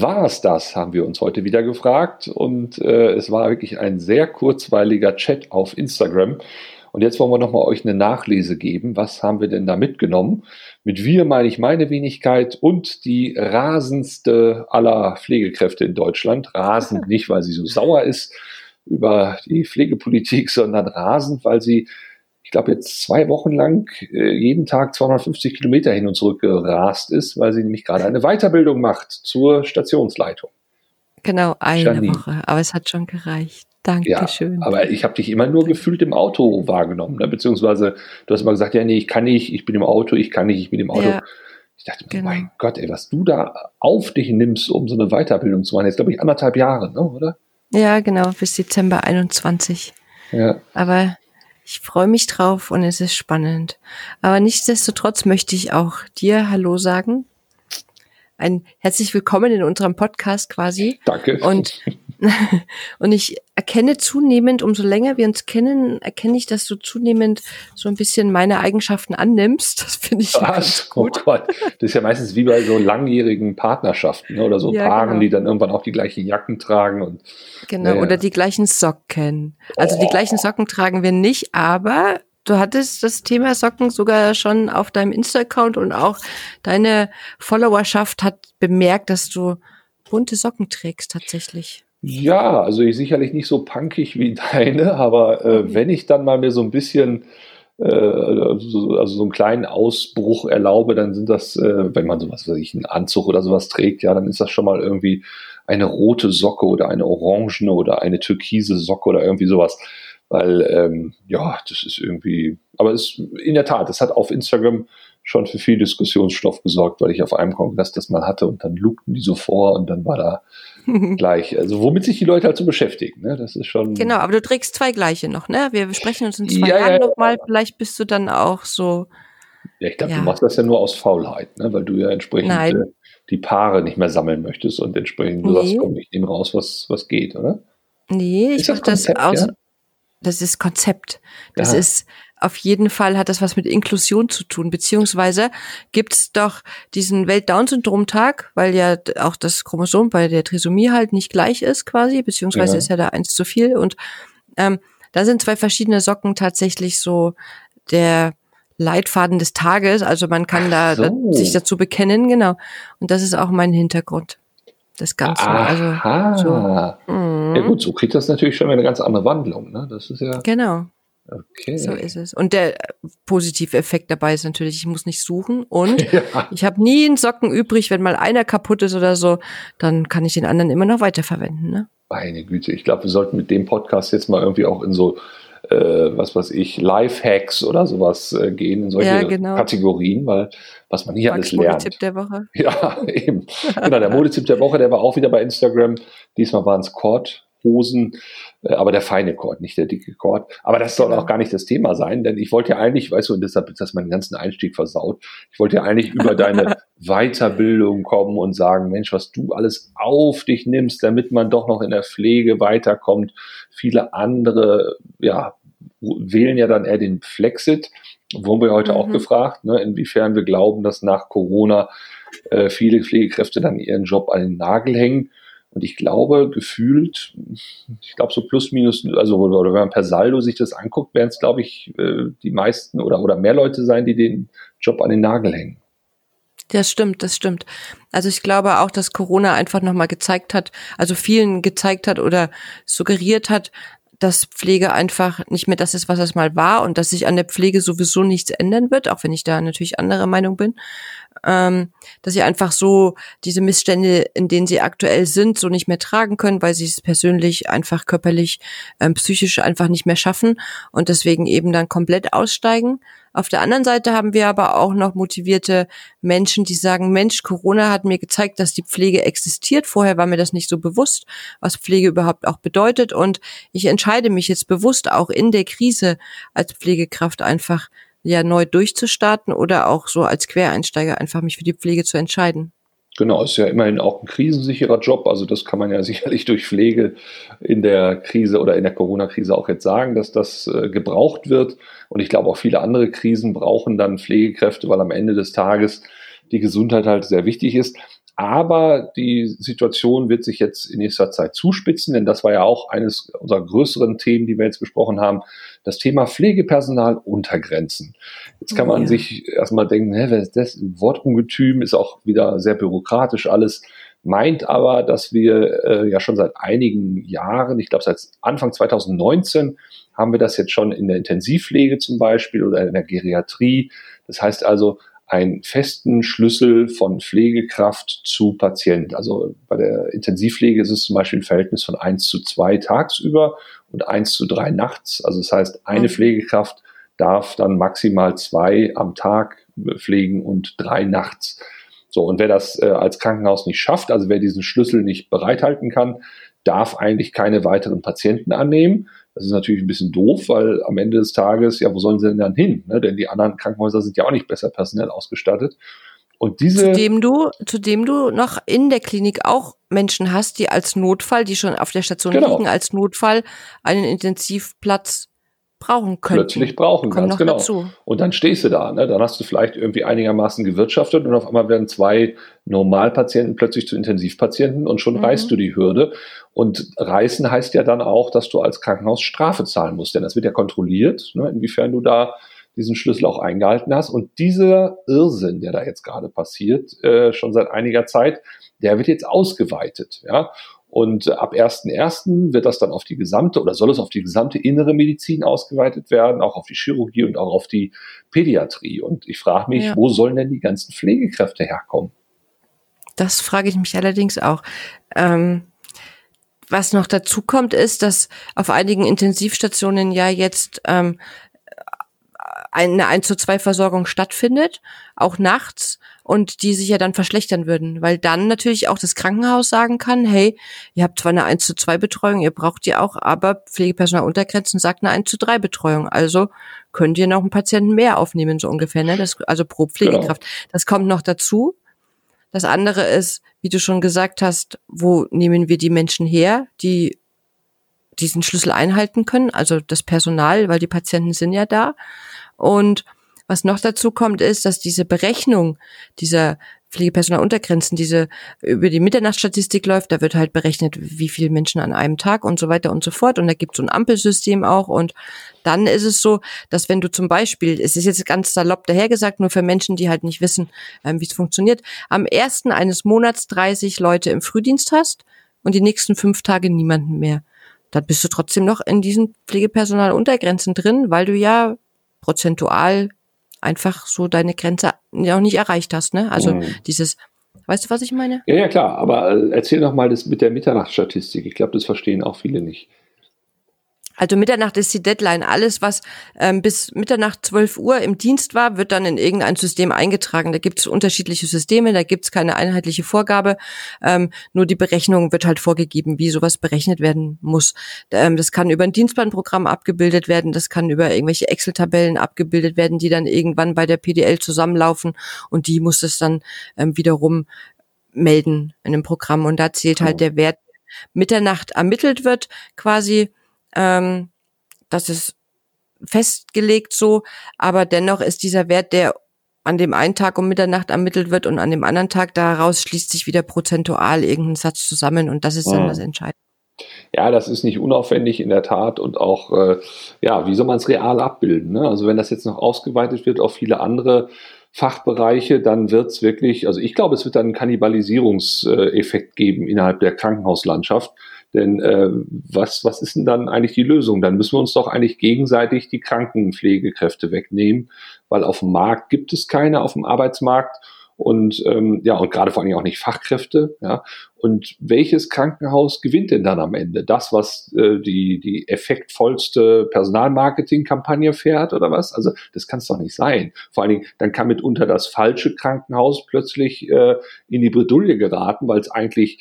war es das, haben wir uns heute wieder gefragt. Und äh, es war wirklich ein sehr kurzweiliger Chat auf Instagram. Und jetzt wollen wir nochmal euch eine Nachlese geben. Was haben wir denn da mitgenommen? Mit wir meine ich meine Wenigkeit und die rasendste aller Pflegekräfte in Deutschland. Rasend nicht, weil sie so sauer ist über die Pflegepolitik, sondern rasend, weil sie ich glaube, jetzt zwei Wochen lang äh, jeden Tag 250 Kilometer hin und zurück gerast ist, weil sie nämlich gerade eine Weiterbildung macht zur Stationsleitung. Genau, eine Janine. Woche, aber es hat schon gereicht. Dankeschön. Ja, aber ich habe dich immer nur gefühlt im Auto wahrgenommen, ne? beziehungsweise du hast immer gesagt, ja, nee, ich kann nicht, ich bin im Auto, ich kann nicht, ich bin im Auto. Ja, ich dachte genau. mein Gott, ey, was du da auf dich nimmst, um so eine Weiterbildung zu machen, jetzt glaube ich anderthalb Jahre, ne, oder? Ja, genau, bis Dezember 21. Ja. Aber ich freue mich drauf und es ist spannend. Aber nichtsdestotrotz möchte ich auch dir Hallo sagen. Ein herzlich willkommen in unserem Podcast quasi. Danke. Und, und ich erkenne zunehmend, umso länger wir uns kennen, erkenne ich, dass du zunehmend so ein bisschen meine Eigenschaften annimmst. Das finde ich Was? Gut. Oh Gott. Das ist ja meistens wie bei so langjährigen Partnerschaften ne? oder so ja, Paaren, genau. die dann irgendwann auch die gleichen Jacken tragen. Und, genau, ja. oder die gleichen Socken. Also oh. die gleichen Socken tragen wir nicht, aber du hattest das Thema Socken sogar schon auf deinem Insta-Account und auch deine Followerschaft hat bemerkt, dass du bunte Socken trägst tatsächlich. Ja, also ich sicherlich nicht so punkig wie deine, aber äh, wenn ich dann mal mir so ein bisschen äh, also, also so einen kleinen Ausbruch erlaube, dann sind das, äh, wenn man sowas, wie ich, einen Anzug oder sowas trägt, ja, dann ist das schon mal irgendwie eine rote Socke oder eine orangene oder eine türkise Socke oder irgendwie sowas. Weil, ähm, ja, das ist irgendwie, aber es in der Tat, es hat auf Instagram schon für viel Diskussionsstoff gesorgt, weil ich auf einem Kongress das mal hatte und dann lugten die so vor und dann war da gleich, also womit sich die Leute halt so beschäftigen, ne? Das ist schon. Genau, aber du trägst zwei gleiche noch, ne? Wir besprechen uns in zwei ja, Jahren ja, nochmal, vielleicht bist du dann auch so. Ja, ich glaube, ja. du machst das ja nur aus Faulheit, ne? Weil du ja entsprechend äh, die Paare nicht mehr sammeln möchtest und entsprechend nee. du sagst, komm, ich nehme raus, was, was geht, oder? Nee, ich mach das, das aus. Das ist Konzept. Das ist auf jeden Fall hat das was mit Inklusion zu tun, beziehungsweise gibt's doch diesen Welt-Down-Syndrom-Tag, weil ja auch das Chromosom bei der Trisomie halt nicht gleich ist quasi, beziehungsweise ja. ist ja da eins zu viel und ähm, da sind zwei verschiedene Socken tatsächlich so der Leitfaden des Tages, also man kann da, so. da sich dazu bekennen, genau. Und das ist auch mein Hintergrund. Das Ganze. Also Aha. Also, so. Mhm. Ja gut, so kriegt das natürlich schon eine ganz andere Wandlung. Ne? Das ist ja. Genau. Okay. So ist es. Und der äh, positive Effekt dabei ist natürlich, ich muss nicht suchen und ja. ich habe nie einen Socken übrig, wenn mal einer kaputt ist oder so, dann kann ich den anderen immer noch weiterverwenden. Ne? Meine Güte, ich glaube, wir sollten mit dem Podcast jetzt mal irgendwie auch in so, äh, was weiß ich, Life-Hacks oder sowas äh, gehen, in solche ja, genau. Kategorien, weil was man hier Max alles lernt. Modetipp der Woche. Ja, eben. genau, der Modetipp der Woche, der war auch wieder bei Instagram. Diesmal waren es Cord Hosen, äh, aber der feine Kord, nicht der dicke Kord. Aber das soll auch gar nicht das Thema sein, denn ich wollte ja eigentlich, weißt du, und deshalb ist das meinen ganzen Einstieg versaut, ich wollte ja eigentlich über deine Weiterbildung kommen und sagen, Mensch, was du alles auf dich nimmst, damit man doch noch in der Pflege weiterkommt. Viele andere, ja, wählen ja dann eher den Flexit. Wurden wir heute mhm. auch gefragt, ne, inwiefern wir glauben, dass nach Corona äh, viele Pflegekräfte dann ihren Job an den Nagel hängen. Und ich glaube, gefühlt, ich glaube so plus minus, also oder wenn man per Saldo sich das anguckt, werden es, glaube ich, äh, die meisten oder, oder mehr Leute sein, die den Job an den Nagel hängen. Das stimmt, das stimmt. Also ich glaube auch, dass Corona einfach nochmal gezeigt hat, also vielen gezeigt hat oder suggeriert hat, dass Pflege einfach nicht mehr das ist, was es mal war und dass sich an der Pflege sowieso nichts ändern wird, auch wenn ich da natürlich anderer Meinung bin ähm, dass sie einfach so diese Missstände, in denen sie aktuell sind, so nicht mehr tragen können, weil sie es persönlich einfach körperlich, ähm, psychisch einfach nicht mehr schaffen und deswegen eben dann komplett aussteigen. Auf der anderen Seite haben wir aber auch noch motivierte Menschen, die sagen, Mensch, Corona hat mir gezeigt, dass die Pflege existiert. Vorher war mir das nicht so bewusst, was Pflege überhaupt auch bedeutet. Und ich entscheide mich jetzt bewusst auch in der Krise als Pflegekraft einfach ja neu durchzustarten oder auch so als Quereinsteiger einfach mich für die Pflege zu entscheiden. Genau, ist ja immerhin auch ein krisensicherer Job. Also das kann man ja sicherlich durch Pflege in der Krise oder in der Corona-Krise auch jetzt sagen, dass das äh, gebraucht wird. Und ich glaube auch viele andere Krisen brauchen dann Pflegekräfte, weil am Ende des Tages die Gesundheit halt sehr wichtig ist. Aber die Situation wird sich jetzt in nächster Zeit zuspitzen, denn das war ja auch eines unserer größeren Themen, die wir jetzt besprochen haben, das Thema Pflegepersonal untergrenzen. Jetzt kann man ja. sich erstmal denken, hä, was ist das? Wortungetüm ist auch wieder sehr bürokratisch alles, meint aber, dass wir äh, ja schon seit einigen Jahren, ich glaube seit Anfang 2019, haben wir das jetzt schon in der Intensivpflege zum Beispiel oder in der Geriatrie. Das heißt also, einen festen Schlüssel von Pflegekraft zu Patient. Also bei der Intensivpflege ist es zum Beispiel ein Verhältnis von eins zu zwei tagsüber und eins zu drei nachts. Also das heißt, eine mhm. Pflegekraft darf dann maximal zwei am Tag pflegen und drei nachts. So, und wer das äh, als Krankenhaus nicht schafft, also wer diesen Schlüssel nicht bereithalten kann, darf eigentlich keine weiteren Patienten annehmen. Das ist natürlich ein bisschen doof, weil am Ende des Tages, ja, wo sollen sie denn dann hin? Ne? Denn die anderen Krankenhäuser sind ja auch nicht besser personell ausgestattet. Und diese. Zudem du, zudem du noch in der Klinik auch Menschen hast, die als Notfall, die schon auf der Station genau. liegen, als Notfall einen Intensivplatz brauchen können. Plötzlich brauchen, Kommt ganz genau. Dazu. Und dann stehst du da, ne? dann hast du vielleicht irgendwie einigermaßen gewirtschaftet und auf einmal werden zwei Normalpatienten plötzlich zu Intensivpatienten und schon mhm. reißt du die Hürde. Und reißen heißt ja dann auch, dass du als Krankenhaus Strafe zahlen musst, denn das wird ja kontrolliert, ne? inwiefern du da diesen Schlüssel auch eingehalten hast. Und dieser Irrsinn, der da jetzt gerade passiert, äh, schon seit einiger Zeit, der wird jetzt ausgeweitet. Ja? Und ab 1.1. wird das dann auf die gesamte oder soll es auf die gesamte innere Medizin ausgeweitet werden, auch auf die Chirurgie und auch auf die Pädiatrie. Und ich frage mich, ja. wo sollen denn die ganzen Pflegekräfte herkommen? Das frage ich mich allerdings auch. Ähm, was noch dazu kommt, ist, dass auf einigen Intensivstationen ja jetzt ähm, eine 1 zu 2 Versorgung stattfindet, auch nachts und die sich ja dann verschlechtern würden, weil dann natürlich auch das Krankenhaus sagen kann, hey, ihr habt zwar eine 1 zu 2 Betreuung, ihr braucht die auch, aber Pflegepersonal untergrenzen sagt eine 1 zu 3 Betreuung. Also könnt ihr noch einen Patienten mehr aufnehmen, so ungefähr, ne? Das, also pro Pflegekraft. Genau. Das kommt noch dazu. Das andere ist, wie du schon gesagt hast, wo nehmen wir die Menschen her, die diesen Schlüssel einhalten können, also das Personal, weil die Patienten sind ja da. Und was noch dazu kommt, ist, dass diese Berechnung dieser Pflegepersonaluntergrenzen, diese über die Mitternachtsstatistik läuft, da wird halt berechnet, wie viele Menschen an einem Tag und so weiter und so fort. Und da gibt es so ein Ampelsystem auch. Und dann ist es so, dass wenn du zum Beispiel, es ist jetzt ganz salopp dahergesagt, nur für Menschen, die halt nicht wissen, ähm, wie es funktioniert, am ersten eines Monats 30 Leute im Frühdienst hast und die nächsten fünf Tage niemanden mehr. Dann bist du trotzdem noch in diesen Pflegepersonaluntergrenzen drin, weil du ja prozentual einfach so deine Grenze noch nicht erreicht hast, ne? Also mhm. dieses, weißt du, was ich meine? Ja, ja, klar, aber äh, erzähl noch mal das mit der Mitternachtsstatistik. Ich glaube, das verstehen auch viele nicht. Also Mitternacht ist die Deadline. Alles, was ähm, bis Mitternacht 12 Uhr im Dienst war, wird dann in irgendein System eingetragen. Da gibt es unterschiedliche Systeme, da gibt es keine einheitliche Vorgabe. Ähm, nur die Berechnung wird halt vorgegeben, wie sowas berechnet werden muss. Ähm, das kann über ein Dienstplanprogramm abgebildet werden, das kann über irgendwelche Excel-Tabellen abgebildet werden, die dann irgendwann bei der PDL zusammenlaufen und die muss es dann ähm, wiederum melden in einem Programm. Und da zählt halt oh. der Wert Mitternacht ermittelt wird, quasi ähm, das ist festgelegt so, aber dennoch ist dieser Wert, der an dem einen Tag um Mitternacht ermittelt wird und an dem anderen Tag daraus schließt sich wieder prozentual irgendein Satz zusammen und das ist dann mhm. das Entscheidende. Ja, das ist nicht unaufwendig in der Tat und auch, äh, ja, wie soll man es real abbilden? Ne? Also wenn das jetzt noch ausgeweitet wird auf viele andere Fachbereiche, dann wird es wirklich, also ich glaube, es wird dann einen Kannibalisierungseffekt geben innerhalb der Krankenhauslandschaft. Denn äh, was, was ist denn dann eigentlich die Lösung? Dann müssen wir uns doch eigentlich gegenseitig die Krankenpflegekräfte wegnehmen, weil auf dem Markt gibt es keine, auf dem Arbeitsmarkt und ähm, ja, und gerade vor allem auch nicht Fachkräfte. Ja. Und welches Krankenhaus gewinnt denn dann am Ende? Das, was äh, die, die effektvollste Personalmarketing-Kampagne fährt oder was? Also das kann es doch nicht sein. Vor allen Dingen, dann kann mitunter das falsche Krankenhaus plötzlich äh, in die Bredouille geraten, weil es eigentlich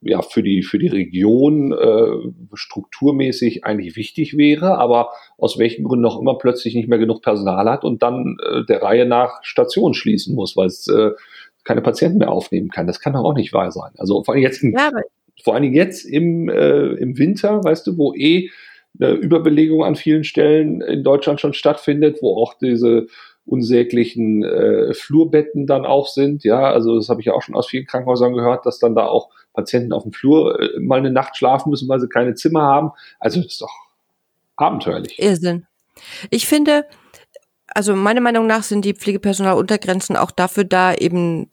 ja für die für die Region äh, strukturmäßig eigentlich wichtig wäre, aber aus welchen Gründen auch immer plötzlich nicht mehr genug Personal hat und dann äh, der Reihe nach Stationen schließen muss, weil es äh, keine Patienten mehr aufnehmen kann. Das kann doch auch nicht wahr sein. Also vor allem jetzt, im, ja, vor allem jetzt im äh, im Winter, weißt du, wo eh eine Überbelegung an vielen Stellen in Deutschland schon stattfindet, wo auch diese unsäglichen äh, Flurbetten dann auch sind. Ja, also das habe ich ja auch schon aus vielen Krankenhäusern gehört, dass dann da auch Patienten auf dem Flur äh, mal eine Nacht schlafen müssen, weil sie keine Zimmer haben. Also das ist doch abenteuerlich. Irrsinn. Ich finde, also meiner Meinung nach sind die Pflegepersonaluntergrenzen auch dafür da, eben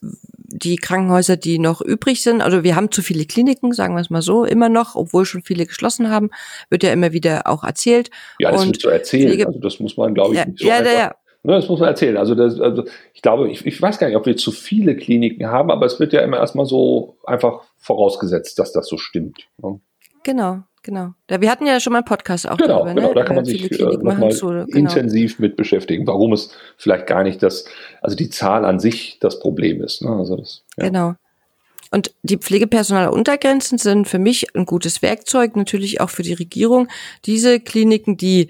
die Krankenhäuser, die noch übrig sind. Also wir haben zu viele Kliniken, sagen wir es mal so, immer noch, obwohl schon viele geschlossen haben, wird ja immer wieder auch erzählt. Ja, das Und wird so erzählen. Pflege- also das muss man, glaube ich, Ja, nicht so ja, ja, das muss man erzählen. Also, das, also ich glaube, ich, ich weiß gar nicht, ob wir zu viele Kliniken haben, aber es wird ja immer erstmal so einfach vorausgesetzt, dass das so stimmt. Ne? genau, genau. Da, wir hatten ja schon mal einen Podcast auch Genau, darüber, genau, ne? da kann man Äh, sich äh, nochmal genau. intensiv mit beschäftigen, warum es vielleicht gar nicht das, also die Zahl an sich das Problem ist. Ne? Also das, ja. Genau. Und die Pflegepersonaluntergrenzen sind für mich ein gutes Werkzeug, natürlich auch für die Regierung, diese Kliniken, die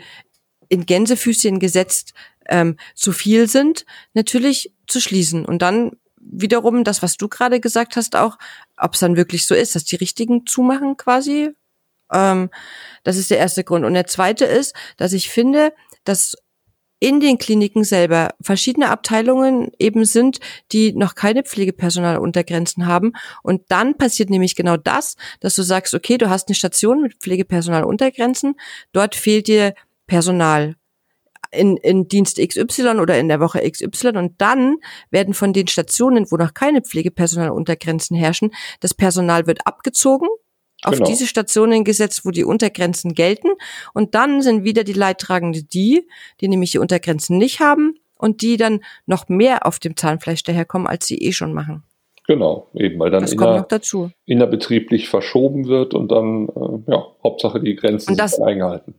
in Gänsefüßchen gesetzt ähm, zu viel sind, natürlich zu schließen. Und dann wiederum das, was du gerade gesagt hast, auch, ob es dann wirklich so ist, dass die richtigen zumachen quasi. Ähm, das ist der erste Grund. Und der zweite ist, dass ich finde, dass in den Kliniken selber verschiedene Abteilungen eben sind, die noch keine Pflegepersonaluntergrenzen haben. Und dann passiert nämlich genau das, dass du sagst, okay, du hast eine Station mit Pflegepersonaluntergrenzen, dort fehlt dir Personal in, in Dienst XY oder in der Woche XY und dann werden von den Stationen, wo noch keine Pflegepersonaluntergrenzen herrschen, das Personal wird abgezogen auf Genau. diese Stationen gesetzt, wo die Untergrenzen gelten. Und dann sind wieder die Leidtragenden die, die nämlich die Untergrenzen nicht haben und die dann noch mehr auf dem Zahnfleisch daherkommen, als sie eh schon machen. Genau, eben, weil dann Das inner, dazu. innerbetrieblich verschoben wird und dann, äh, ja, Hauptsache die Grenzen das- sind eingehalten.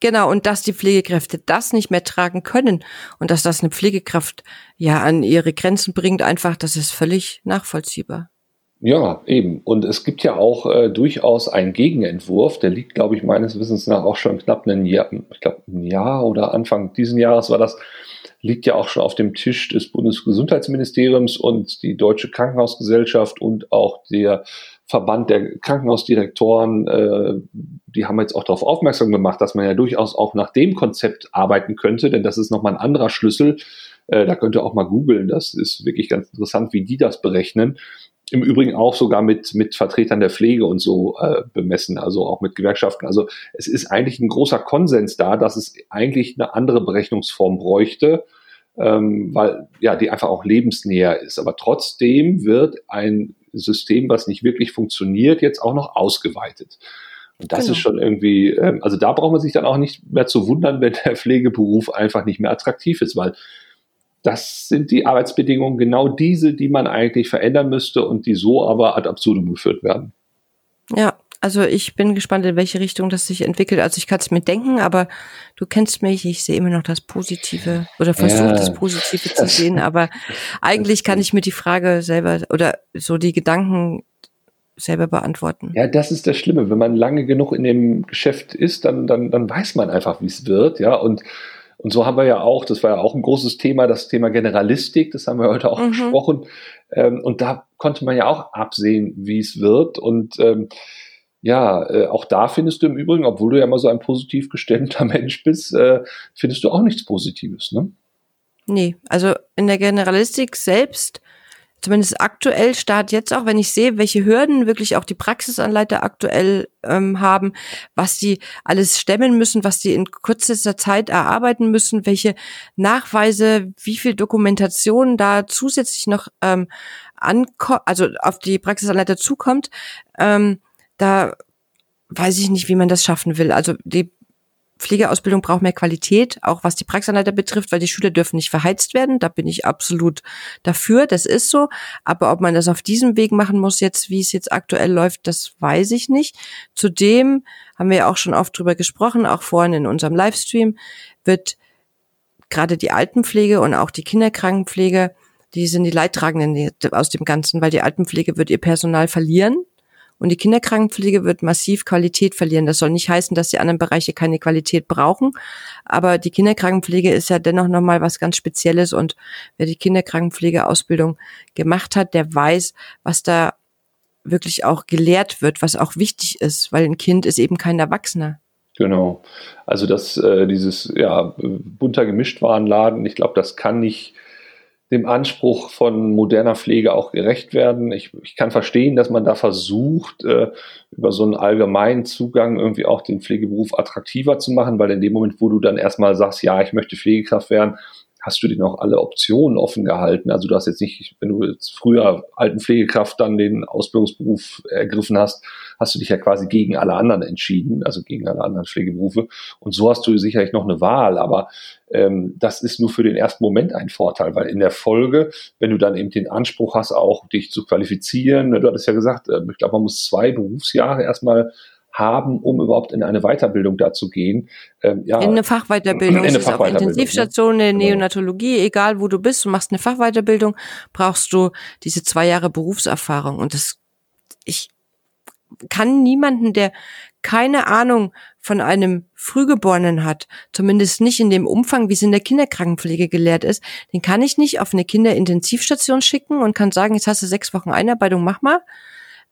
Genau, und dass die Pflegekräfte das nicht mehr tragen können und dass das eine Pflegekraft ja an ihre Grenzen bringt, einfach, das ist völlig nachvollziehbar. Ja, eben. Und es gibt ja auch äh, durchaus einen Gegenentwurf, der liegt, glaube ich, meines Wissens nach auch schon knapp ein Jahr, ich glaube, ein Jahr oder Anfang diesen Jahres war das, liegt ja auch schon auf dem Tisch des Bundesgesundheitsministeriums und die Deutsche Krankenhausgesellschaft und auch der Verband der Krankenhausdirektoren, äh, die haben jetzt auch darauf aufmerksam gemacht, dass man ja durchaus auch nach dem Konzept arbeiten könnte, denn das ist nochmal ein anderer Schlüssel. Äh, da könnt ihr auch mal googeln, das ist wirklich ganz interessant, wie die das berechnen im Übrigen auch sogar mit, mit Vertretern der Pflege und so äh, bemessen, also auch mit Gewerkschaften. Also es ist eigentlich ein großer Konsens da, dass es eigentlich eine andere Berechnungsform bräuchte, ähm, weil ja die einfach auch lebensnäher ist. Aber trotzdem wird ein System, was nicht wirklich funktioniert, jetzt auch noch ausgeweitet. Und das Genau. ist schon irgendwie, ähm, also da braucht man sich dann auch nicht mehr zu wundern, wenn der Pflegeberuf einfach nicht mehr attraktiv ist, weil das sind die Arbeitsbedingungen, genau diese, die man eigentlich verändern müsste und die so aber ad absurdum geführt werden. Ja, also ich bin gespannt, in welche Richtung das sich entwickelt. Also ich kann es mir denken, aber du kennst mich, ich sehe immer noch das Positive oder versuche Ja. das Positive zu sehen, aber eigentlich kann ich mir die Frage selber oder so die Gedanken selber beantworten. Ja, das ist das Schlimme. Wenn man lange genug in dem Geschäft ist, dann, dann, dann weiß man einfach, wie es wird, ja. Und, und so haben wir ja auch, das war ja auch ein großes Thema, das Thema Generalistik, das haben wir heute auch Mhm. besprochen. Ähm, und da konnte man ja auch absehen, wie es wird. Und ähm, ja, äh, auch da findest du im Übrigen, obwohl du ja immer so ein positiv gestimmter Mensch bist, äh, findest du auch nichts Positives, ne? Nee, also in der Generalistik selbst, zumindest aktuell, Start jetzt auch, wenn ich sehe, welche Hürden wirklich auch die Praxisanleiter aktuell ähm, haben, was die alles stemmen müssen, was die in kürzester Zeit erarbeiten müssen, welche Nachweise, wie viel Dokumentation da zusätzlich noch ähm, also auf die Praxisanleiter zukommt, ähm, da weiß ich nicht, wie man das schaffen will. Also die Pflegeausbildung braucht mehr Qualität, auch was die Praxisanleiter betrifft, weil die Schüler dürfen nicht verheizt werden. Da bin ich absolut dafür, das ist so. Aber ob man das auf diesem Weg machen muss, jetzt, wie es jetzt aktuell läuft, das weiß ich nicht. Zudem haben wir ja auch schon oft drüber gesprochen, auch vorhin in unserem Livestream, wird gerade die Altenpflege und auch die Kinderkrankenpflege, die sind die Leidtragenden aus dem Ganzen, weil die Altenpflege wird ihr Personal verlieren. Und die Kinderkrankenpflege wird massiv Qualität verlieren. Das soll nicht heißen, dass die anderen Bereiche keine Qualität brauchen. Aber die Kinderkrankenpflege ist ja dennoch nochmal was ganz Spezielles. Und wer die Kinderkrankenpflegeausbildung gemacht hat, der weiß, was da wirklich auch gelehrt wird, was auch wichtig ist, weil ein Kind ist eben kein Erwachsener. Genau. Also das, äh, dieses ja, bunter Gemischtwarenladen, ich glaube, das kann nicht dem Anspruch von moderner Pflege auch gerecht werden. Ich, ich kann verstehen, dass man da versucht, äh, über so einen allgemeinen Zugang irgendwie auch den Pflegeberuf attraktiver zu machen, weil in dem Moment, wo du dann erstmal sagst, ja, ich möchte Pflegekraft werden, hast du dir noch alle Optionen offen gehalten. Also du hast jetzt nicht, wenn du jetzt früher alten Pflegekraft dann den Ausbildungsberuf ergriffen hast, hast du dich ja quasi gegen alle anderen entschieden, also gegen alle anderen Pflegeberufe. Und so hast du sicherlich noch eine Wahl, aber ähm, das ist nur für den ersten Moment ein Vorteil, weil in der Folge, wenn du dann eben den Anspruch hast, auch dich zu qualifizieren, du hattest ja gesagt, äh, ich glaube, man muss zwei Berufsjahre erstmal haben, um überhaupt in eine Weiterbildung da zu gehen. Ähm, ja, in eine Fachweiterbildung. In eine Fachweiterbildung. Auf Intensivstation, eine genau. Neonatologie, egal wo du bist, du machst eine Fachweiterbildung, brauchst du diese zwei Jahre Berufserfahrung. Und das, ich kann niemanden, der keine Ahnung von einem Frühgeborenen hat, zumindest nicht in dem Umfang, wie es in der Kinderkrankenpflege gelehrt ist, den kann ich nicht auf eine Kinderintensivstation schicken und kann sagen, jetzt hast du sechs Wochen Einarbeitung, mach mal.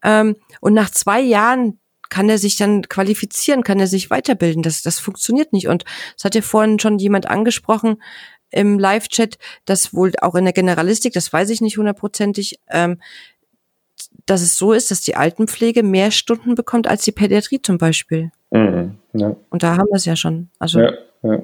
Ähm, und nach zwei Jahren kann er sich dann qualifizieren, kann er sich weiterbilden. Das, das funktioniert nicht. Und es hat ja vorhin schon jemand angesprochen im Live-Chat, dass wohl auch in der Generalistik, das weiß ich nicht hundertprozentig, ähm, dass es so ist, dass die Altenpflege mehr Stunden bekommt als die Pädiatrie zum Beispiel. Mhm, ja. Und da haben wir es ja schon. Also ja, ja.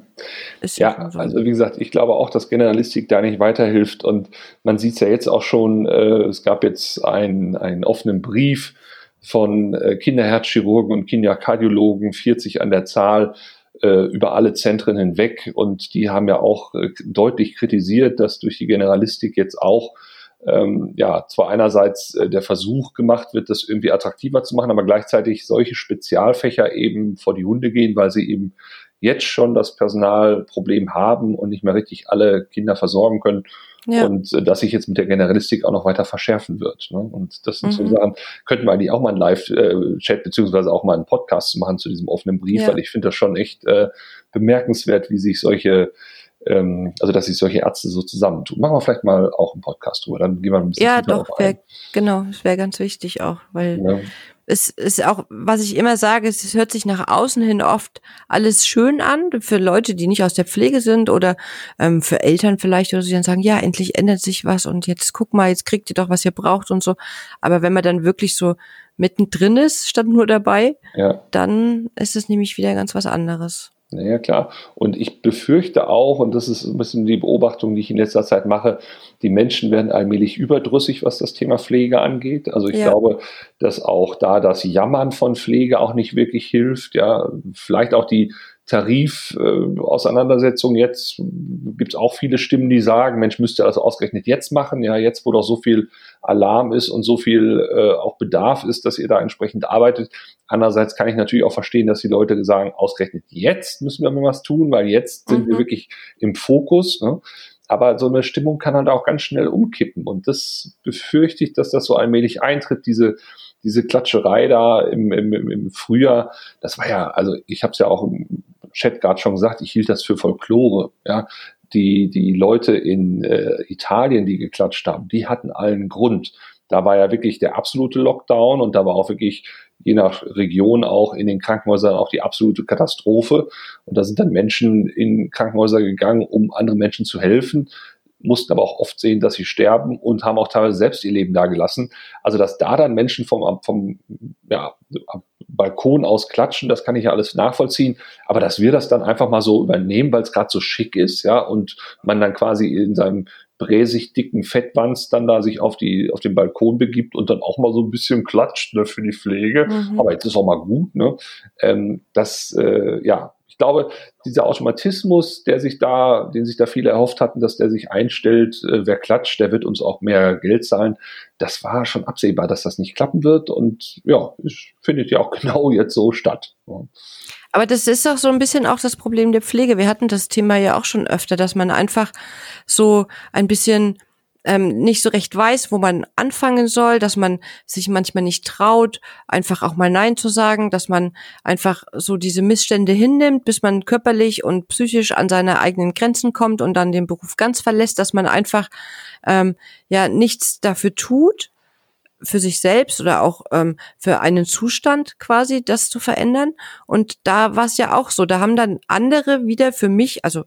ja so. also wie gesagt, ich glaube auch, dass Generalistik da nicht weiterhilft. Und man sieht es ja jetzt auch schon, äh, es gab jetzt einen, einen offenen Brief von äh, Kinderherzchirurgen und Kinderkardiologen, 40 an der Zahl, äh, über alle Zentren hinweg. Und die haben ja auch äh, deutlich kritisiert, dass durch die Generalistik jetzt auch ähm, ja, zwar einerseits der Versuch gemacht wird, das irgendwie attraktiver zu machen, aber gleichzeitig solche Spezialfächer eben vor die Hunde gehen, weil sie eben jetzt schon das Personalproblem haben und nicht mehr richtig alle Kinder versorgen können. Ja. Und äh, dass sich jetzt mit der Generalistik auch noch weiter verschärfen wird. Ne? Und das sind mhm. so Sachen, könnten wir eigentlich auch mal einen Live-Chat äh, beziehungsweise auch mal einen Podcast machen zu diesem offenen Brief, ja. weil ich finde das schon echt äh, bemerkenswert, wie sich solche ähm, also dass sich solche Ärzte so zusammentun. Machen wir vielleicht mal auch einen Podcast drüber, dann gehen wir ein bisschen Ja, doch, wär, genau, das wäre ganz wichtig auch, weil ja. Es ist auch, was ich immer sage, es hört sich nach außen hin oft alles schön an, für Leute, die nicht aus der Pflege sind oder ähm, für Eltern vielleicht oder so, die dann sagen, ja, endlich ändert sich was und jetzt guck mal, jetzt kriegt ihr doch, was ihr braucht und so. Aber wenn man dann wirklich so mittendrin ist, statt nur dabei, ja. dann ist es nämlich wieder ganz was anderes. Naja, klar. Und ich befürchte auch, und das ist ein bisschen die Beobachtung, die ich in letzter Zeit mache, die Menschen werden allmählich überdrüssig, was das Thema Pflege angeht. Also ich ja. glaube, dass auch da das Jammern von Pflege auch nicht wirklich hilft. Ja, vielleicht auch die Tarifauseinandersetzung. Äh, jetzt gibt es auch viele Stimmen, die sagen, Mensch, müsste das ausgerechnet jetzt machen. Ja, jetzt, wo doch so viel Alarm ist und so viel äh, auch Bedarf ist, dass ihr da entsprechend arbeitet. Andererseits kann ich natürlich auch verstehen, dass die Leute sagen, ausgerechnet jetzt müssen wir mal was tun, weil jetzt sind mhm. wir wirklich im Fokus. Ne? Aber so eine Stimmung kann halt auch ganz schnell umkippen. Und das befürchte ich, dass das so allmählich eintritt, diese diese Klatscherei da im, im, im Frühjahr, das war ja, also ich habe es ja auch im Chat gerade schon gesagt, ich hielt das für Folklore. Ja, die, die Leute in äh, Italien, die geklatscht haben, die hatten allen Grund. Da war ja wirklich der absolute Lockdown und da war auch wirklich je nach Region auch in den Krankenhäusern auch die absolute Katastrophe. Und da sind dann Menschen in Krankenhäuser gegangen, um anderen Menschen zu helfen mussten aber auch oft sehen, dass sie sterben und haben auch teilweise selbst ihr Leben da gelassen. Also, dass da dann Menschen vom, vom ja, Balkon aus klatschen, das kann ich ja alles nachvollziehen. Aber dass wir das dann einfach mal so übernehmen, weil es gerade so schick ist, ja, und man dann quasi in seinem bräsig dicken Fettwanz dann da sich auf die auf den Balkon begibt und dann auch mal so ein bisschen klatscht ne, für die Pflege. Mhm. Aber jetzt ist auch mal gut. Ne? Ähm, das äh, ja ich glaube, dieser Automatismus, der sich da, den sich da viele erhofft hatten, dass der sich einstellt, äh, wer klatscht, der wird uns auch mehr Geld zahlen. Das war schon absehbar, dass das nicht klappen wird. Und ja, es findet ja auch genau jetzt so statt. Aber das ist auch so ein bisschen auch das Problem der Pflege. Wir hatten das Thema ja auch schon öfter, dass man einfach so ein bisschen ähm, nicht so recht weiß, wo man anfangen soll, dass man sich manchmal nicht traut, einfach auch mal Nein zu sagen, dass man einfach so diese Missstände hinnimmt, bis man körperlich und psychisch an seine eigenen Grenzen kommt und dann den Beruf ganz verlässt, dass man einfach ähm, ja nichts dafür tut, für sich selbst oder auch ähm, für einen Zustand quasi das zu verändern. Und da war es ja auch so. Da haben dann andere wieder für mich, also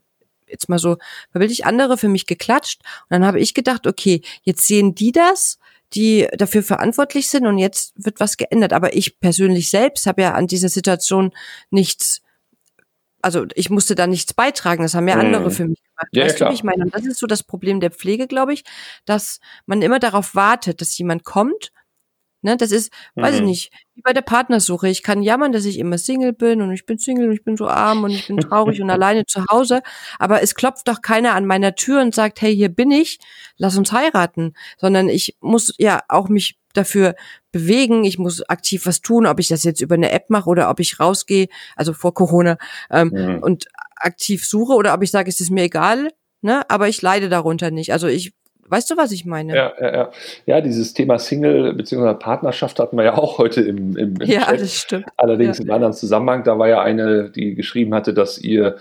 jetzt mal so verbildlich andere für mich geklatscht. Und dann habe ich gedacht, okay, jetzt sehen die das, die dafür verantwortlich sind und jetzt wird was geändert. Aber ich persönlich selbst habe ja an dieser Situation nichts, also ich musste da nichts beitragen. Das haben ja andere mhm. für mich gemacht. Ja, weißt klar. du, wie ich meine? Und das ist so das Problem der Pflege, glaube ich, dass man immer darauf wartet, dass jemand kommt Ne, das ist, mhm. weiß ich mhm. nicht, wie bei der Partnersuche. Ich kann jammern, dass ich immer Single bin und ich bin Single und ich bin so arm und ich bin traurig und alleine zu Hause. Aber es klopft doch keiner an meiner Tür und sagt, hey, hier bin ich, lass uns heiraten. Sondern ich muss ja auch mich dafür bewegen, ich muss aktiv was tun, ob ich das jetzt über eine App mache oder ob ich rausgehe, also vor Corona, ähm, mhm. und aktiv suche oder ob ich sage, es ist mir egal, ne, aber ich leide darunter nicht. Also ich Weißt du, was ich meine? Ja, ja, ja. ja dieses Thema Single bzw. Partnerschaft hatten wir ja auch heute im, im, im Ja, Chat. das stimmt. Allerdings ja. im anderen Zusammenhang. Da war ja eine, die geschrieben hatte, dass ihr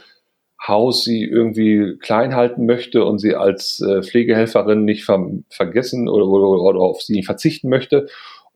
Haus sie irgendwie klein halten möchte und sie als äh, Pflegehelferin nicht ver vergessen oder, oder, oder auf sie nicht verzichten möchte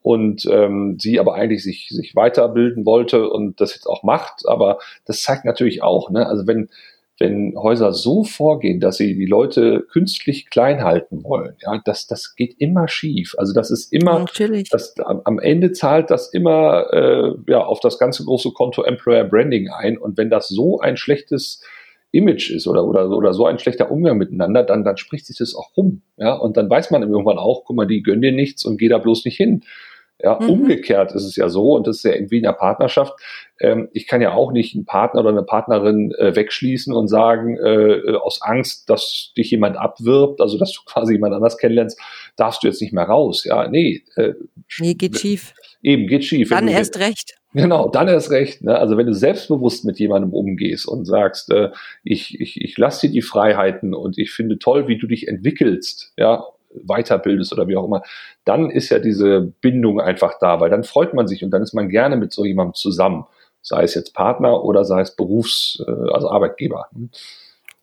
und ähm, sie aber eigentlich sich, sich weiterbilden wollte und das jetzt auch macht. Aber das zeigt natürlich auch, ne, also wenn wenn Häuser so vorgehen, dass sie die Leute künstlich klein halten wollen, ja, das, das geht immer schief. Also das ist immer, Natürlich. Das, am Ende zahlt das immer äh, ja, auf das ganze große Konto Employer Branding ein. Und wenn das so ein schlechtes Image ist oder, oder, oder so ein schlechter Umgang miteinander, dann, dann spricht sich das auch rum. Ja, und dann weiß man irgendwann auch, guck mal, die gönnen dir nichts und geh da bloß nicht hin. Ja, mhm. umgekehrt ist es ja so, und das ist ja irgendwie in der Partnerschaft, ähm, ich kann ja auch nicht einen Partner oder eine Partnerin äh, wegschließen und sagen, äh, aus Angst, dass dich jemand abwirbt, also dass du quasi jemand anders kennenlernst, darfst du jetzt nicht mehr raus. Ja, nee. Äh, nee, geht schief. Eben, geht schief. Dann erst recht. Genau, dann erst recht. Ne? Also wenn du selbstbewusst mit jemandem umgehst und sagst, äh, ich, ich, ich lasse dir die Freiheiten und ich finde toll, wie du dich entwickelst, ja, weiterbildest oder wie auch immer, dann ist ja diese Bindung einfach da, weil dann freut man sich und dann ist man gerne mit so jemandem zusammen, sei es jetzt Partner oder sei es Berufs-, äh, also Arbeitgeber.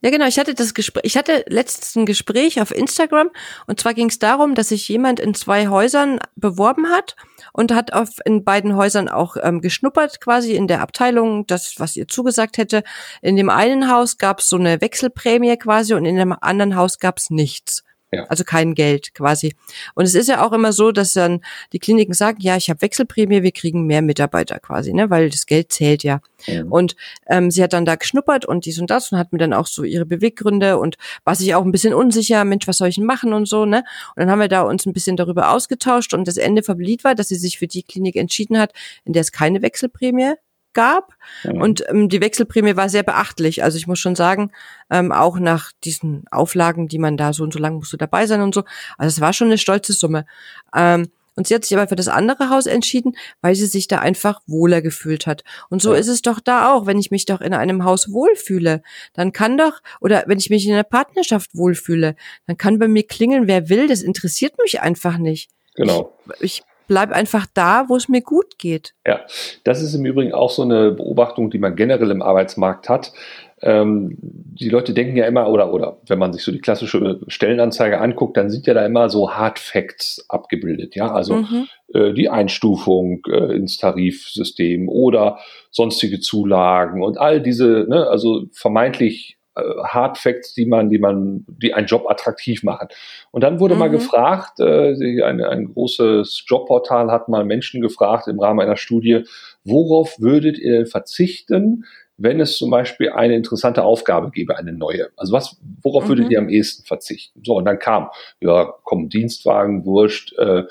Ja, genau. Ich hatte das Gespräch, ich hatte letztens ein Gespräch auf Instagram und zwar ging es darum, dass sich jemand in zwei Häusern beworben hat und hat auf in beiden Häusern auch ähm, geschnuppert, quasi in der Abteilung, das, was ihr zugesagt hätte. In dem einen Haus gab es so eine Wechselprämie quasi und in dem anderen Haus gab es nichts. Ja. Also kein Geld quasi. Und es ist ja auch immer so, dass dann die Kliniken sagen, ja, ich habe Wechselprämie, wir kriegen mehr Mitarbeiter quasi, ne, weil das Geld zählt ja. ja. Und ähm, sie hat dann da geschnuppert und dies und das und hat mir dann auch so ihre Beweggründe und war sich auch ein bisschen unsicher, Mensch, was soll ich denn machen und so, ne? Und dann haben wir da uns ein bisschen darüber ausgetauscht und das Ende vom Lied war, dass sie sich für die Klinik entschieden hat, in der es keine Wechselprämie gab. Mhm. Und ähm, die Wechselprämie war sehr beachtlich. Also ich muss schon sagen, ähm, auch nach diesen Auflagen, die man da so und so lange musst du dabei sein und so. Also es war schon eine stolze Summe. Ähm, und sie hat sich aber für das andere Haus entschieden, weil sie sich da einfach wohler gefühlt hat. Und so ja. ist es doch da auch. Wenn ich mich doch in einem Haus wohlfühle, dann kann doch, oder wenn ich mich in einer Partnerschaft wohlfühle, dann kann bei mir klingeln, wer will. Das interessiert mich einfach nicht. Genau. Ich, ich bleib einfach da, wo es mir gut geht. Ja, das ist im Übrigen auch so eine Beobachtung, die man generell im Arbeitsmarkt hat. Ähm, die Leute denken ja immer, oder, oder wenn man sich so die klassische Stellenanzeige anguckt, dann sind ja da immer so Hard Facts abgebildet. Ja, also mhm. äh, die Einstufung äh, ins Tarifsystem oder sonstige Zulagen und all diese, ne, also vermeintlich Hard Facts, die man, die man, die einen Job attraktiv machen. Und dann wurde mhm. mal gefragt, äh, ein, ein großes Jobportal hat mal Menschen gefragt im Rahmen einer Studie, worauf würdet ihr verzichten, wenn es zum Beispiel eine interessante Aufgabe gäbe, eine neue? Also was, worauf mhm. würdet ihr am ehesten verzichten? So, und dann kam, ja, komm, Dienstwagen, Wurscht, äh,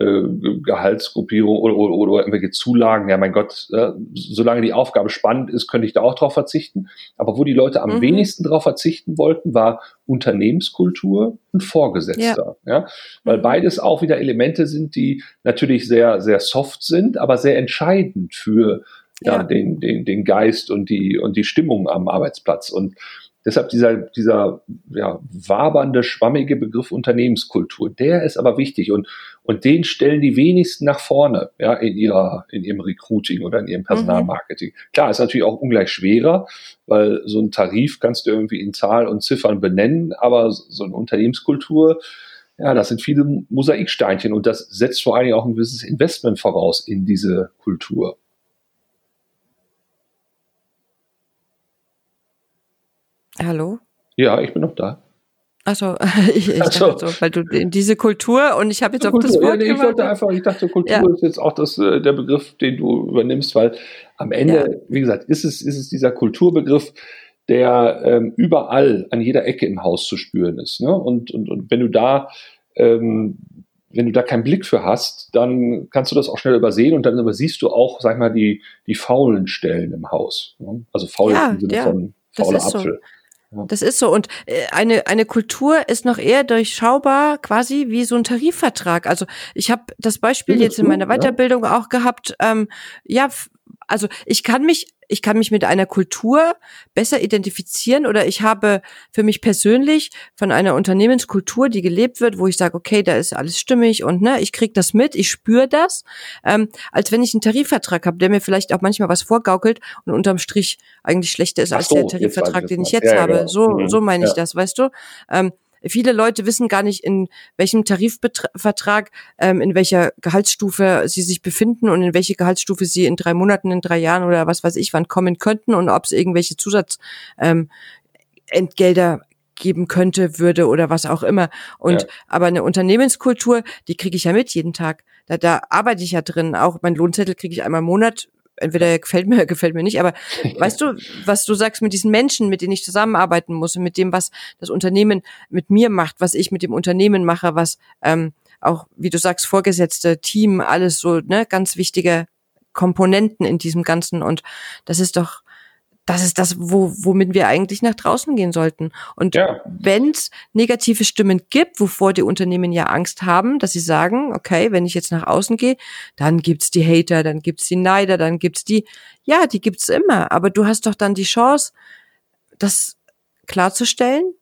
äh, Gehaltsgruppierung oder, oder, oder irgendwelche Zulagen. Ja, mein Gott, äh, solange die Aufgabe spannend ist, könnte ich da auch drauf verzichten. Aber wo die Leute am mhm. wenigsten drauf verzichten wollten, war Unternehmenskultur und Vorgesetzter. Ja. ja. Weil mhm. beides auch wieder Elemente sind, die natürlich sehr, sehr soft sind, aber sehr entscheidend für ja, ja. Den, den, den Geist und die, und die Stimmung am Arbeitsplatz. Und Deshalb dieser, dieser ja, wabernde, schwammige Begriff Unternehmenskultur, der ist aber wichtig und, und den stellen die wenigsten nach vorne ja, in, ihrer, in ihrem Recruiting oder in ihrem Personalmarketing. Mhm. Klar, ist natürlich auch ungleich schwerer, weil so ein Tarif kannst du irgendwie in Zahl und Ziffern benennen, aber so eine Unternehmenskultur, ja, das sind viele Mosaiksteinchen und das setzt vor allen Dingen auch ein gewisses Investment voraus in diese Kultur. Hallo? Ja, ich bin noch da. Achso, ich, ich so. dachte so, weil du in diese Kultur und ich habe jetzt auf das Wort ja, nee, ich wollte einfach, ich dachte, Kultur ja. ist jetzt auch das, äh, der Begriff, den du übernimmst, weil am Ende, ja. wie gesagt, ist es, ist es dieser Kulturbegriff, der ähm, überall an jeder Ecke im Haus zu spüren ist. Ne? Und, und, und wenn du da ähm, wenn du da keinen Blick für hast, dann kannst du das auch schnell übersehen und dann übersiehst du auch, sag mal, die, die faulen Stellen im Haus. Ne? Also faul ja, im Sinne ja, von fauler Apfel. So. Das ist so. Und äh, eine, eine Kultur ist noch eher durchschaubar, quasi wie so ein Tarifvertrag. Also ich habe das Beispiel jetzt in meiner Weiterbildung auch gehabt. Ähm, ja, also ich kann mich ich kann mich mit einer Kultur besser identifizieren oder ich habe für mich persönlich von einer Unternehmenskultur, die gelebt wird, wo ich sage, okay, da ist alles stimmig und ne, ich krieg das mit, ich spüre das, ähm, als wenn ich einen Tarifvertrag habe, der mir vielleicht auch manchmal was vorgaukelt und unterm Strich eigentlich schlechter ist als so, der Tarifvertrag, den ich jetzt ja, habe. Ja, genau. So, mhm. so meine ich das, weißt du? Ähm, Viele Leute wissen gar nicht, in welchem Tarifvertrag, ähm, in welcher Gehaltsstufe sie sich befinden und in welche Gehaltsstufe sie in drei Monaten, in drei Jahren oder was weiß ich wann kommen könnten und ob es irgendwelche Zusatzentgelder ähm, geben könnte, würde oder was auch immer. Und ja. aber eine Unternehmenskultur, die kriege ich ja mit jeden Tag. Da, da arbeite ich ja drin. Auch mein Lohnzettel kriege ich einmal im Monat entweder gefällt mir, gefällt mir nicht, aber weißt du, was du sagst mit diesen Menschen, mit denen ich zusammenarbeiten muss und mit dem, was das Unternehmen mit mir macht, was ich mit dem Unternehmen mache, was ähm, auch, wie du sagst, Vorgesetzte, Team, alles so, ne, ganz wichtige Komponenten in diesem Ganzen. Und das ist doch, das ist das, wo, womit wir eigentlich nach draußen gehen sollten. Und ja. wenn es negative Stimmen gibt, wovor die Unternehmen ja Angst haben, dass sie sagen, okay, wenn ich jetzt nach außen gehe, dann gibt's die Hater, dann gibt's die Neider, dann gibt's die, ja, die gibt's immer. Aber du hast doch dann die Chance, das klarzustellen,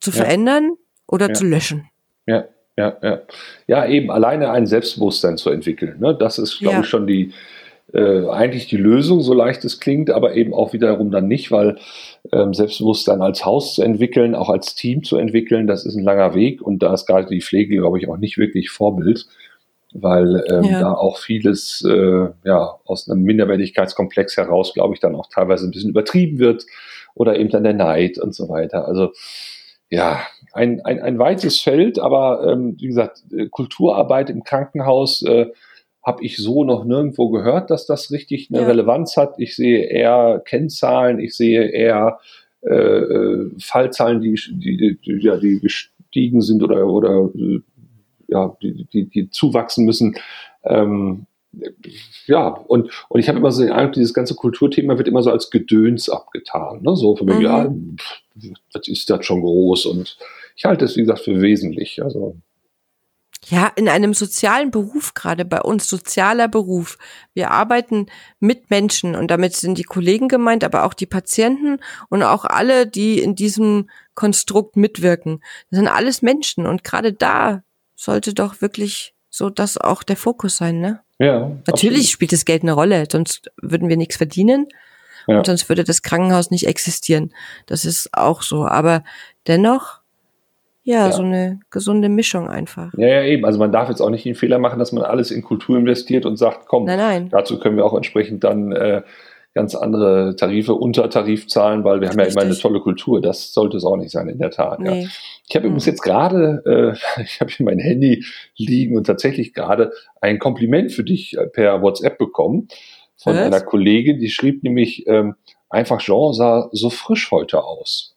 zu ja. verändern oder ja. zu löschen. Ja, ja, ja. Ja, eben alleine ein Selbstbewusstsein zu entwickeln. Ne? Das ist, glaube ich, schon die, äh, eigentlich die Lösung, so leicht es klingt, aber eben auch wiederum dann nicht, weil ähm, Selbstbewusstsein als Haus zu entwickeln, auch als Team zu entwickeln, das ist ein langer Weg und da ist gerade die Pflege, glaube ich, auch nicht wirklich Vorbild, weil ähm, ja. da auch vieles äh, ja aus einem Minderwertigkeitskomplex heraus, glaube ich, dann auch teilweise ein bisschen übertrieben wird oder eben dann der Neid und so weiter. Also ja, ein, ein, ein weites Feld, aber ähm, wie gesagt, äh, Kulturarbeit im Krankenhaus äh, habe ich so noch nirgendwo gehört, dass das richtig eine ja. Relevanz hat. Ich sehe eher Kennzahlen, ich sehe eher äh, äh Fallzahlen, die, die, die, ja, die gestiegen sind oder, oder ja, die, die, die zuwachsen müssen. Ähm, ja, und, und ich habe immer so den Eindruck, dieses ganze Kulturthema wird immer so als Gedöns abgetan. Ne? So für mich, mhm. ja, das ist das schon groß und ich halte es, wie gesagt, für wesentlich. Also ja, in einem sozialen Beruf, gerade bei uns, sozialer Beruf. Wir arbeiten mit Menschen und damit sind die Kollegen gemeint, aber auch die Patienten und auch alle, die in diesem Konstrukt mitwirken. Das sind alles Menschen und gerade da sollte doch wirklich so das auch der Fokus sein, ne? Ja. Natürlich absolut. spielt das Geld eine Rolle, sonst würden wir nichts verdienen. Ja. Und sonst würde das Krankenhaus nicht existieren. Das ist auch so. Aber dennoch ja, ja, so eine gesunde Mischung einfach. Ja, ja, eben. Also man darf jetzt auch nicht den Fehler machen, dass man alles in Kultur investiert und sagt, komm, nein, nein. dazu können wir auch entsprechend dann äh, ganz andere Tarife unter Tarif zahlen, weil wir haben Richtig. ja immer eine tolle Kultur. Das sollte es auch nicht sein, in der Tat. Nee. Ja. Ich habe übrigens jetzt gerade, äh, ich habe hier mein Handy liegen und tatsächlich gerade ein Kompliment für dich äh, per WhatsApp bekommen von Was? einer Kollegin, die schrieb nämlich, ähm, einfach Jean sah so frisch heute aus.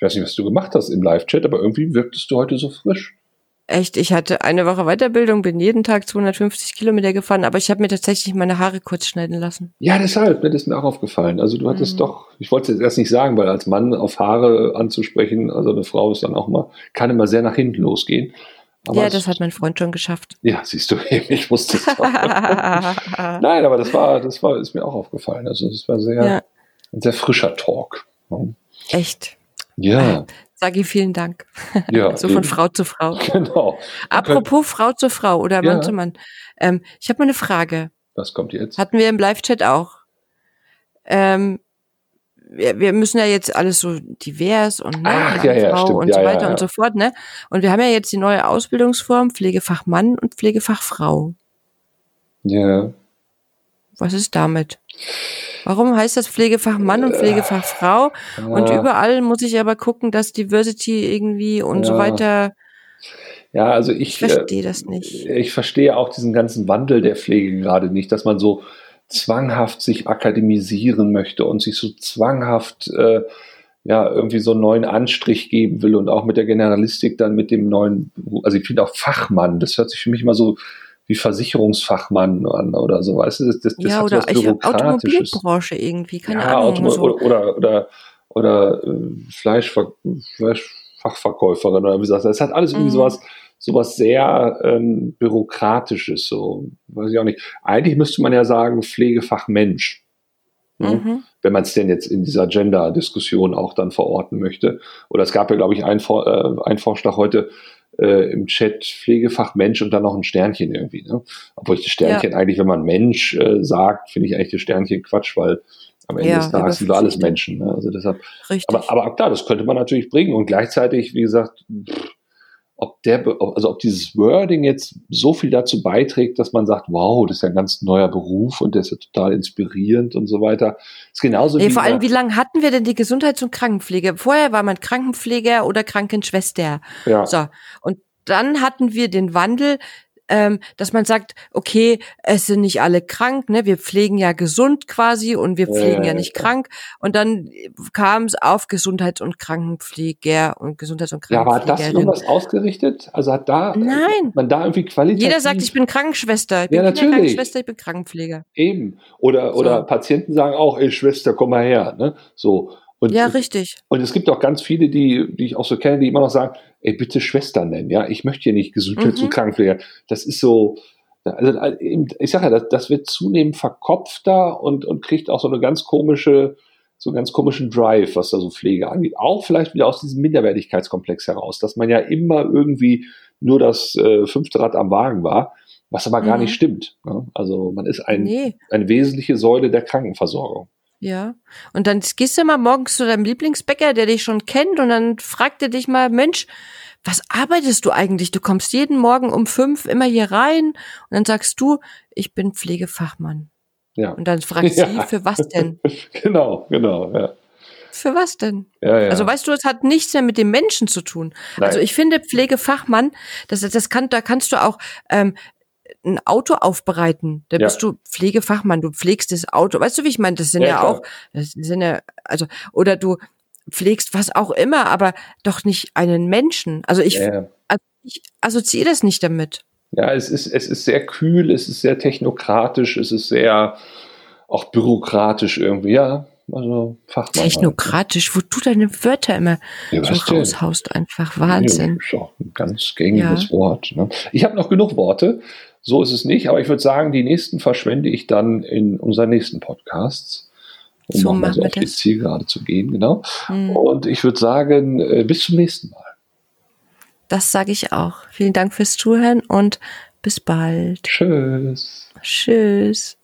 Ich weiß nicht, was du gemacht hast im Live-Chat, aber irgendwie wirktest du heute so frisch. Echt, ich hatte eine Woche Weiterbildung, bin jeden Tag 250 Kilometer gefahren, aber ich habe mir tatsächlich meine Haare kurz schneiden lassen. Ja, deshalb, mir ist mir auch aufgefallen. Also du hattest mhm. doch, ich wollte es jetzt erst nicht sagen, weil als Mann auf Haare anzusprechen, also eine Frau ist dann auch mal, kann immer sehr nach hinten losgehen. Aber ja, das hat mein Freund schon geschafft. Ja, siehst du, ich wusste es auch. Nein, aber das war, das war, ist mir auch aufgefallen. Also es war sehr, ja. ein sehr frischer Talk. Echt. Ja. Sage ich vielen Dank. Ja, so von eben. Frau zu Frau. Genau. Apropos Frau zu Frau oder Mann ja. zu Mann. Ähm, ich habe mal eine Frage. Was kommt jetzt? Hatten wir im Live-Chat auch. Ähm, wir, wir müssen ja jetzt alles so divers und ne, Ach, ja, ja, stimmt. und Ja, so weiter und so fort, ne? Und wir haben ja jetzt die neue Ausbildungsform Pflegefachmann und Pflegefachfrau. Ja. Was ist damit? Warum heißt das Pflegefachmann und Pflegefachfrau? Und Ja. überall muss ich aber gucken, dass Diversity irgendwie und so Ja. weiter. Ja, also ich, Ich verstehe das nicht. äh, ich verstehe auch diesen ganzen Wandel der Pflege gerade nicht, dass man so zwanghaft sich akademisieren möchte und sich so zwanghaft äh, ja irgendwie so einen neuen Anstrich geben will und auch mit der Generalistik dann mit dem neuen, also ich finde auch Fachmann, das hört sich für mich immer so wie Versicherungsfachmann an oder so, weißt du, das, das, das ja, oder was Bürokratisches. Automobilbranche irgendwie, keine ja, Ahnung. Automo- So. oder oder oder äh, Fleischver Fleischfachverkäuferin oder wie gesagt, das hat alles irgendwie Mhm. sowas sowas sehr ähm, bürokratisches, so weiß ich auch nicht. Eigentlich müsste man ja sagen Pflegefachmensch, ne? Mhm. wenn man es denn jetzt in dieser Gender-Diskussion auch dann verorten möchte. Oder es gab ja, glaube ich, einen, äh, einen Vorschlag heute äh, im Chat Pflegefachmensch und dann noch ein Sternchen irgendwie. Ne? Obwohl ich das Sternchen eigentlich, wenn man Mensch äh, sagt, finde ich eigentlich das Sternchen Quatsch, weil am Ende Ja, des Tages sind wir alles. Menschen. Ne? Also deshalb, Richtig. aber, aber auch klar, das könnte man natürlich bringen und gleichzeitig, wie gesagt, pff, ob der, also ob dieses Wording jetzt so viel dazu beiträgt, dass man sagt, wow, das ist ja ein ganz neuer Beruf und der ist ja total inspirierend und so weiter. Ist genauso Nee, wie vor allem, wie lange hatten wir denn die Gesundheits- und Krankenpflege? Vorher war man Krankenpfleger oder Krankenschwester. ja, So. Und dann hatten wir den Wandel, ähm, dass man sagt, okay, es sind nicht alle krank, ne? Wir pflegen ja gesund quasi und wir Ja, pflegen ja, ja nicht ja. krank. Und dann kam es auf Gesundheits- und Krankenpfleger und Gesundheits- und ja, aber hat das irgendwas ausgerichtet? Also hat da Nein. man da irgendwie qualitativ Jeder sagt, ich bin Krankenschwester, ich bin Ja, natürlich. Krankenschwester, ich bin Krankenpfleger. eben oder oder So. Patienten sagen auch, ey Schwester, komm mal her, ne? So und Ja, richtig. Und es gibt auch ganz viele, die, die ich auch so kenne, die immer noch sagen, ey, bitte Schwester nennen, ja, ich möchte hier nicht Gesundheits- Mhm. und Krankenpfleger. Das ist so, also eben, ich sage ja, das, das wird zunehmend verkopfter und, und kriegt auch so eine ganz komische, so einen ganz komischen Drive, was da so Pflege angeht. Auch vielleicht wieder aus diesem Minderwertigkeitskomplex heraus, dass man ja immer irgendwie nur das äh, fünfte Rad am Wagen war, was aber gar Mhm. nicht stimmt. Ne? Also man ist ein, Nee. eine wesentliche Säule der Krankenversorgung. Ja. Und dann gehst du mal morgens zu deinem Lieblingsbäcker, der dich schon kennt, und dann fragt er dich mal, Mensch, was arbeitest du eigentlich? Du kommst jeden Morgen um fünf immer hier rein und dann sagst du, ich bin Pflegefachmann. Ja, Und dann fragt Ja. sie, für was denn? genau, genau, ja. Für was denn? ja, ja. Also weißt du, es hat nichts mehr mit dem Menschen zu tun. Nein. Also ich finde Pflegefachmann, das, das kann, da kannst du auch ähm, ein Auto aufbereiten. Da Ja. bist du Pflegefachmann, du pflegst das Auto. Weißt du, wie ich meine? Das sind Ja, ja, auch, das sind ja, also, oder du pflegst was auch immer, aber doch nicht einen Menschen. Also ich, ja, ja. also ich assoziiere das nicht damit. Ja, es ist, es ist sehr kühl, es ist sehr technokratisch, es ist sehr auch bürokratisch irgendwie, ja. Also Fachmann. Technokratisch, wo du deine Wörter immer Ja, so raushaust, einfach Ja, Wahnsinn. ist auch ein ganz gängiges Ja. Wort. Ne? Ich habe noch genug Worte, so ist es nicht, aber ich würde sagen, die nächsten verschwende ich dann in unseren nächsten Podcasts, um So nochmal machen so wir auf die das. Zielgerade zu gehen, genau. Hm. Und ich würde sagen, äh, bis zum nächsten Mal. Das sage ich auch. Vielen Dank fürs Zuhören und bis bald. Tschüss. Tschüss.